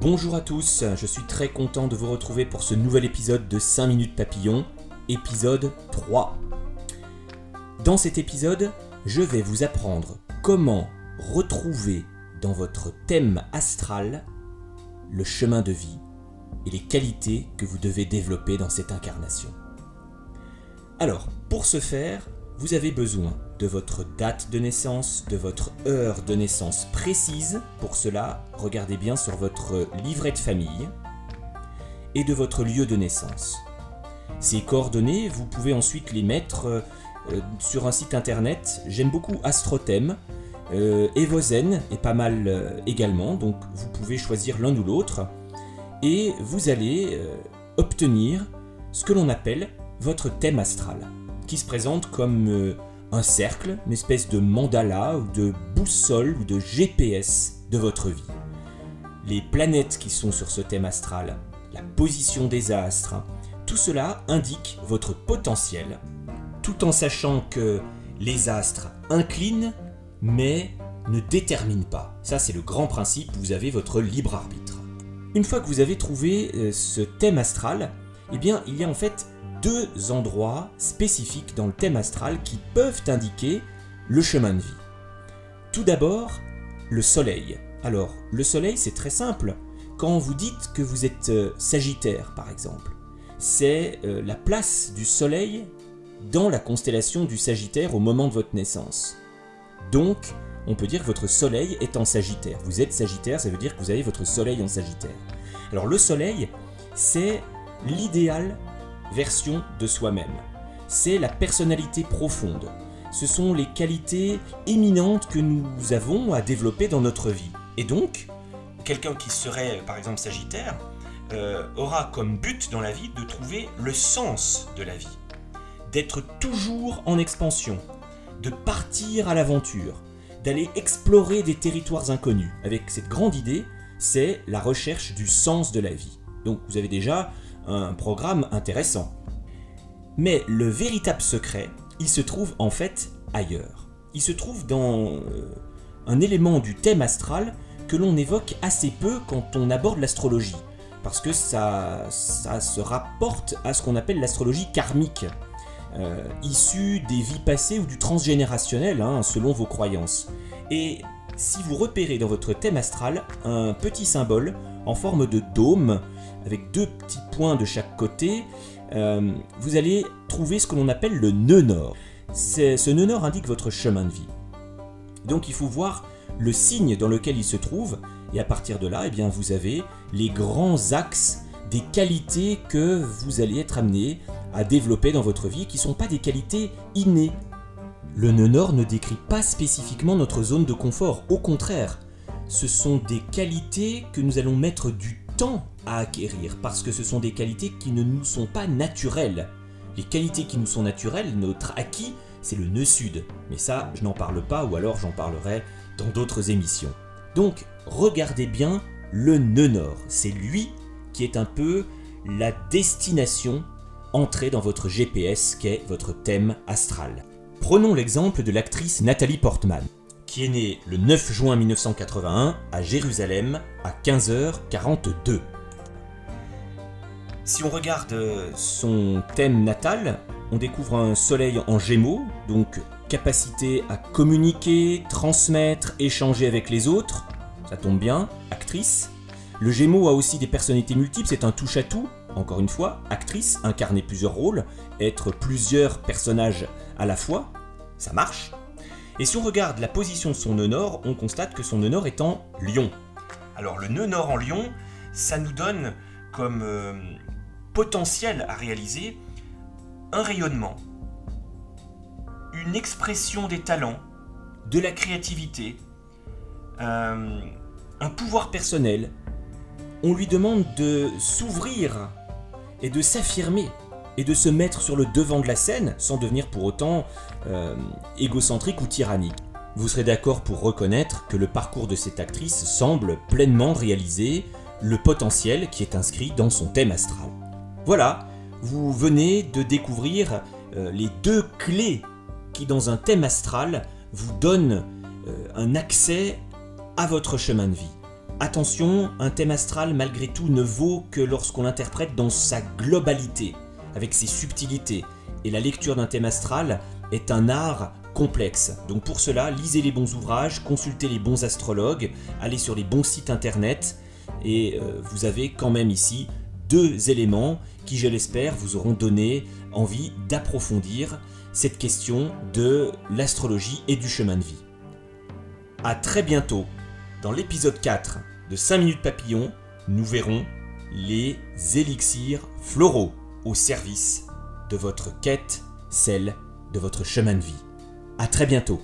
Bonjour à tous, je suis très content de vous retrouver pour ce nouvel épisode de 5 minutes papillon, épisode 3. Dans cet épisode, je vais vous apprendre comment retrouver dans votre thème astral le chemin de vie et les qualités que vous devez développer dans cette incarnation. Alors, pour ce faire, vous avez besoin de votre date de naissance, de votre heure de naissance précise. Pour cela, regardez bien sur votre livret de famille et de votre lieu de naissance. Ces coordonnées, vous pouvez ensuite les mettre euh, sur un site internet. J'aime beaucoup Astrothème. Euh, Evozen est pas mal euh, également, donc vous pouvez choisir l'un ou l'autre. Et vous allez euh, obtenir ce que l'on appelle votre thème astral, qui se présente comme euh, un cercle, une espèce de mandala ou de boussole ou de GPS de votre vie. Les planètes qui sont sur ce thème astral, la position des astres, tout cela indique votre potentiel, tout en sachant que les astres inclinent mais ne déterminent pas. Ça c'est le grand principe, vous avez votre libre arbitre. Une fois que vous avez trouvé euh, ce thème astral, eh bien il y a en fait deux endroits spécifiques dans le thème astral qui peuvent indiquer le chemin de vie. Tout d'abord, le soleil. Alors, le soleil, c'est très simple. Quand vous dites que vous êtes euh, Sagittaire, par exemple, c'est euh, la place du soleil dans la constellation du Sagittaire au moment de votre naissance. Donc, on peut dire que votre soleil est en Sagittaire. Vous êtes Sagittaire, ça veut dire que vous avez votre soleil en Sagittaire. Alors, le soleil, c'est l'idéal version de soi-même. C'est la personnalité profonde. Ce sont les qualités éminentes que nous avons à développer dans notre vie. Et donc, quelqu'un qui serait par exemple Sagittaire euh, aura comme but dans la vie de trouver le sens de la vie, d'être toujours en expansion, de partir à l'aventure, d'aller explorer des territoires inconnus. Avec cette grande idée, c'est la recherche du sens de la vie. Donc vous avez déjà un programme intéressant. Mais le véritable secret, il se trouve en fait ailleurs. Il se trouve dans euh, un élément du thème astral que l'on évoque assez peu quand on aborde l'astrologie. Parce que ça, se rapporte à ce qu'on appelle l'astrologie karmique, euh, issue des vies passées ou du transgénérationnel, hein, selon vos croyances. Si vous repérez dans votre thème astral un petit symbole en forme de dôme, avec deux petits points de chaque côté, euh, vous allez trouver ce que l'on appelle le nœud nord. Ce nœud nord indique votre chemin de vie. Donc il faut voir le signe dans lequel il se trouve, et à partir de là, eh bien, vous avez les grands axes des qualités que vous allez être amené à développer dans votre vie, qui ne sont pas des qualités innées. Le nœud nord ne décrit pas spécifiquement notre zone de confort, au contraire, ce sont des qualités que nous allons mettre du temps à acquérir, parce que ce sont des qualités qui ne nous sont pas naturelles. Les qualités qui nous sont naturelles, notre acquis, c'est le nœud sud. Mais ça, je n'en parle pas, ou alors j'en parlerai dans d'autres émissions. Donc, regardez bien le nœud nord. C'est lui qui est un peu la destination entrée dans votre GPS, qu'est votre thème astral. Prenons l'exemple de l'actrice Nathalie Portman, qui est née le 9 juin 1981 à Jérusalem à 15h42. Si on regarde euh, son thème natal, on découvre un soleil en gémeaux, donc capacité à communiquer, transmettre, échanger avec les autres. Ça tombe bien, actrice. Le gémeaux a aussi des personnalités multiples, c'est un touche-à-tout. Encore une fois, actrice, incarner plusieurs rôles, être plusieurs personnages à la fois, ça marche. Et si on regarde la position de son nœud nord, on constate que son nœud nord est en lion. Alors le nœud nord en lion, ça nous donne comme euh, potentiel à réaliser un rayonnement, une expression des talents, de la créativité, euh, un pouvoir personnel. On lui demande de s'ouvrir et de s'affirmer et de se mettre sur le devant de la scène sans devenir pour autant euh, égocentrique ou tyrannique. Vous serez d'accord pour reconnaître que le parcours de cette actrice semble pleinement réaliser le potentiel qui est inscrit dans son thème astral. Voilà, vous venez de découvrir euh, les deux clés qui dans un thème astral vous donnent euh, un accès à votre chemin de vie. Attention, un thème astral malgré tout ne vaut que lorsqu'on l'interprète dans sa globalité, avec ses subtilités. Et la lecture d'un thème astral est un art complexe. Donc pour cela, lisez les bons ouvrages, consultez les bons astrologues, allez sur les bons sites internet, et euh, vous avez quand même ici deux éléments qui, je l'espère, vous auront donné envie d'approfondir cette question de l'astrologie et du chemin de vie. A très bientôt dans l'épisode 4 de 5 minutes papillon, nous verrons les élixirs floraux au service de votre quête, celle de votre chemin de vie. A très bientôt